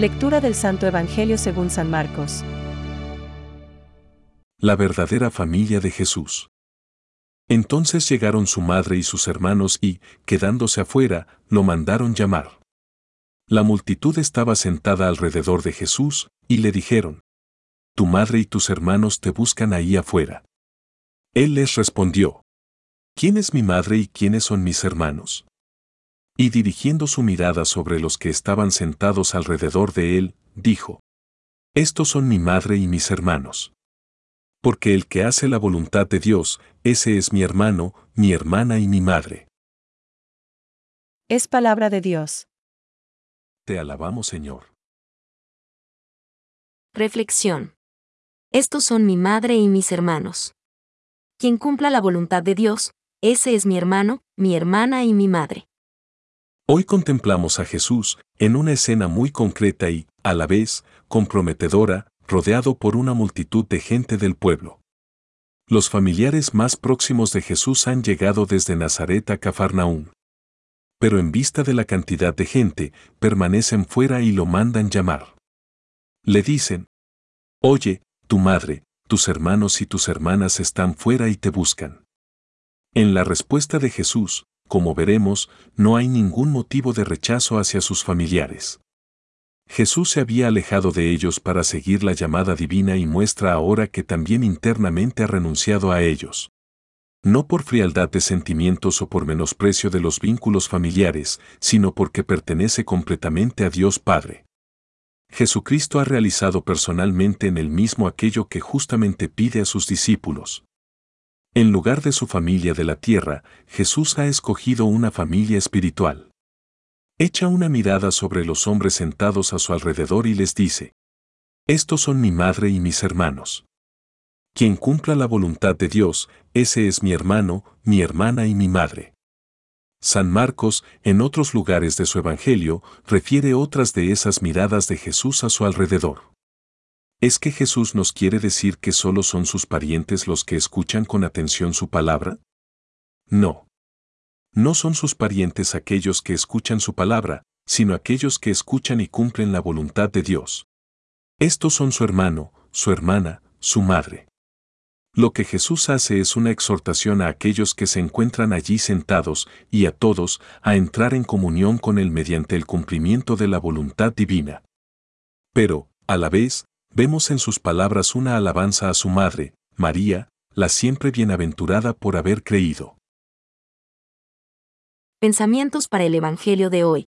Lectura del Santo Evangelio según San Marcos. La verdadera familia de Jesús. Entonces llegaron su madre y sus hermanos y, quedándose afuera, lo mandaron llamar. La multitud estaba sentada alrededor de Jesús, y le dijeron, Tu madre y tus hermanos te buscan ahí afuera. Él les respondió, ¿Quién es mi madre y quiénes son mis hermanos? Y dirigiendo su mirada sobre los que estaban sentados alrededor de él, dijo, Estos son mi madre y mis hermanos. Porque el que hace la voluntad de Dios, ese es mi hermano, mi hermana y mi madre. Es palabra de Dios. Te alabamos Señor. Reflexión. Estos son mi madre y mis hermanos. Quien cumpla la voluntad de Dios, ese es mi hermano, mi hermana y mi madre. Hoy contemplamos a Jesús en una escena muy concreta y, a la vez, comprometedora, rodeado por una multitud de gente del pueblo. Los familiares más próximos de Jesús han llegado desde Nazaret a Cafarnaún. Pero en vista de la cantidad de gente, permanecen fuera y lo mandan llamar. Le dicen, Oye, tu madre, tus hermanos y tus hermanas están fuera y te buscan. En la respuesta de Jesús, como veremos, no hay ningún motivo de rechazo hacia sus familiares. Jesús se había alejado de ellos para seguir la llamada divina y muestra ahora que también internamente ha renunciado a ellos. No por frialdad de sentimientos o por menosprecio de los vínculos familiares, sino porque pertenece completamente a Dios Padre. Jesucristo ha realizado personalmente en él mismo aquello que justamente pide a sus discípulos. En lugar de su familia de la tierra, Jesús ha escogido una familia espiritual. Echa una mirada sobre los hombres sentados a su alrededor y les dice, Estos son mi madre y mis hermanos. Quien cumpla la voluntad de Dios, ese es mi hermano, mi hermana y mi madre. San Marcos, en otros lugares de su Evangelio, refiere otras de esas miradas de Jesús a su alrededor. ¿Es que Jesús nos quiere decir que solo son sus parientes los que escuchan con atención su palabra? No. No son sus parientes aquellos que escuchan su palabra, sino aquellos que escuchan y cumplen la voluntad de Dios. Estos son su hermano, su hermana, su madre. Lo que Jesús hace es una exhortación a aquellos que se encuentran allí sentados y a todos a entrar en comunión con Él mediante el cumplimiento de la voluntad divina. Pero, a la vez, vemos en sus palabras una alabanza a su madre, María, la siempre bienaventurada por haber creído. Pensamientos para el Evangelio de hoy.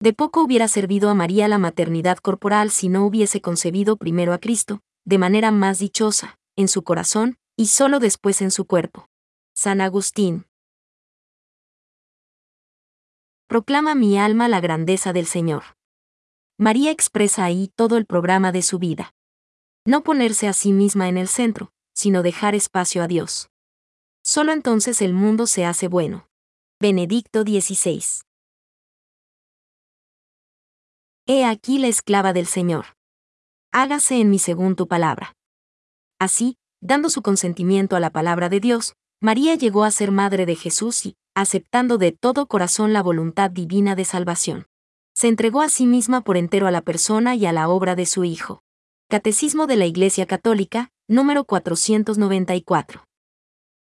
De poco hubiera servido a María la maternidad corporal si no hubiese concebido primero a Cristo, de manera más dichosa, en su corazón, y solo después en su cuerpo. San Agustín. Proclama mi alma la grandeza del Señor. María expresa ahí todo el programa de su vida. No ponerse a sí misma en el centro, sino dejar espacio a Dios. Solo entonces el mundo se hace bueno. Benedicto XVI. He aquí la esclava del Señor. Hágase en mí según tu palabra. Así, dando su consentimiento a la palabra de Dios, María llegó a ser madre de Jesús y, aceptando de todo corazón la voluntad divina de salvación se entregó a sí misma por entero a la persona y a la obra de su Hijo. Catecismo de la Iglesia Católica, número 494.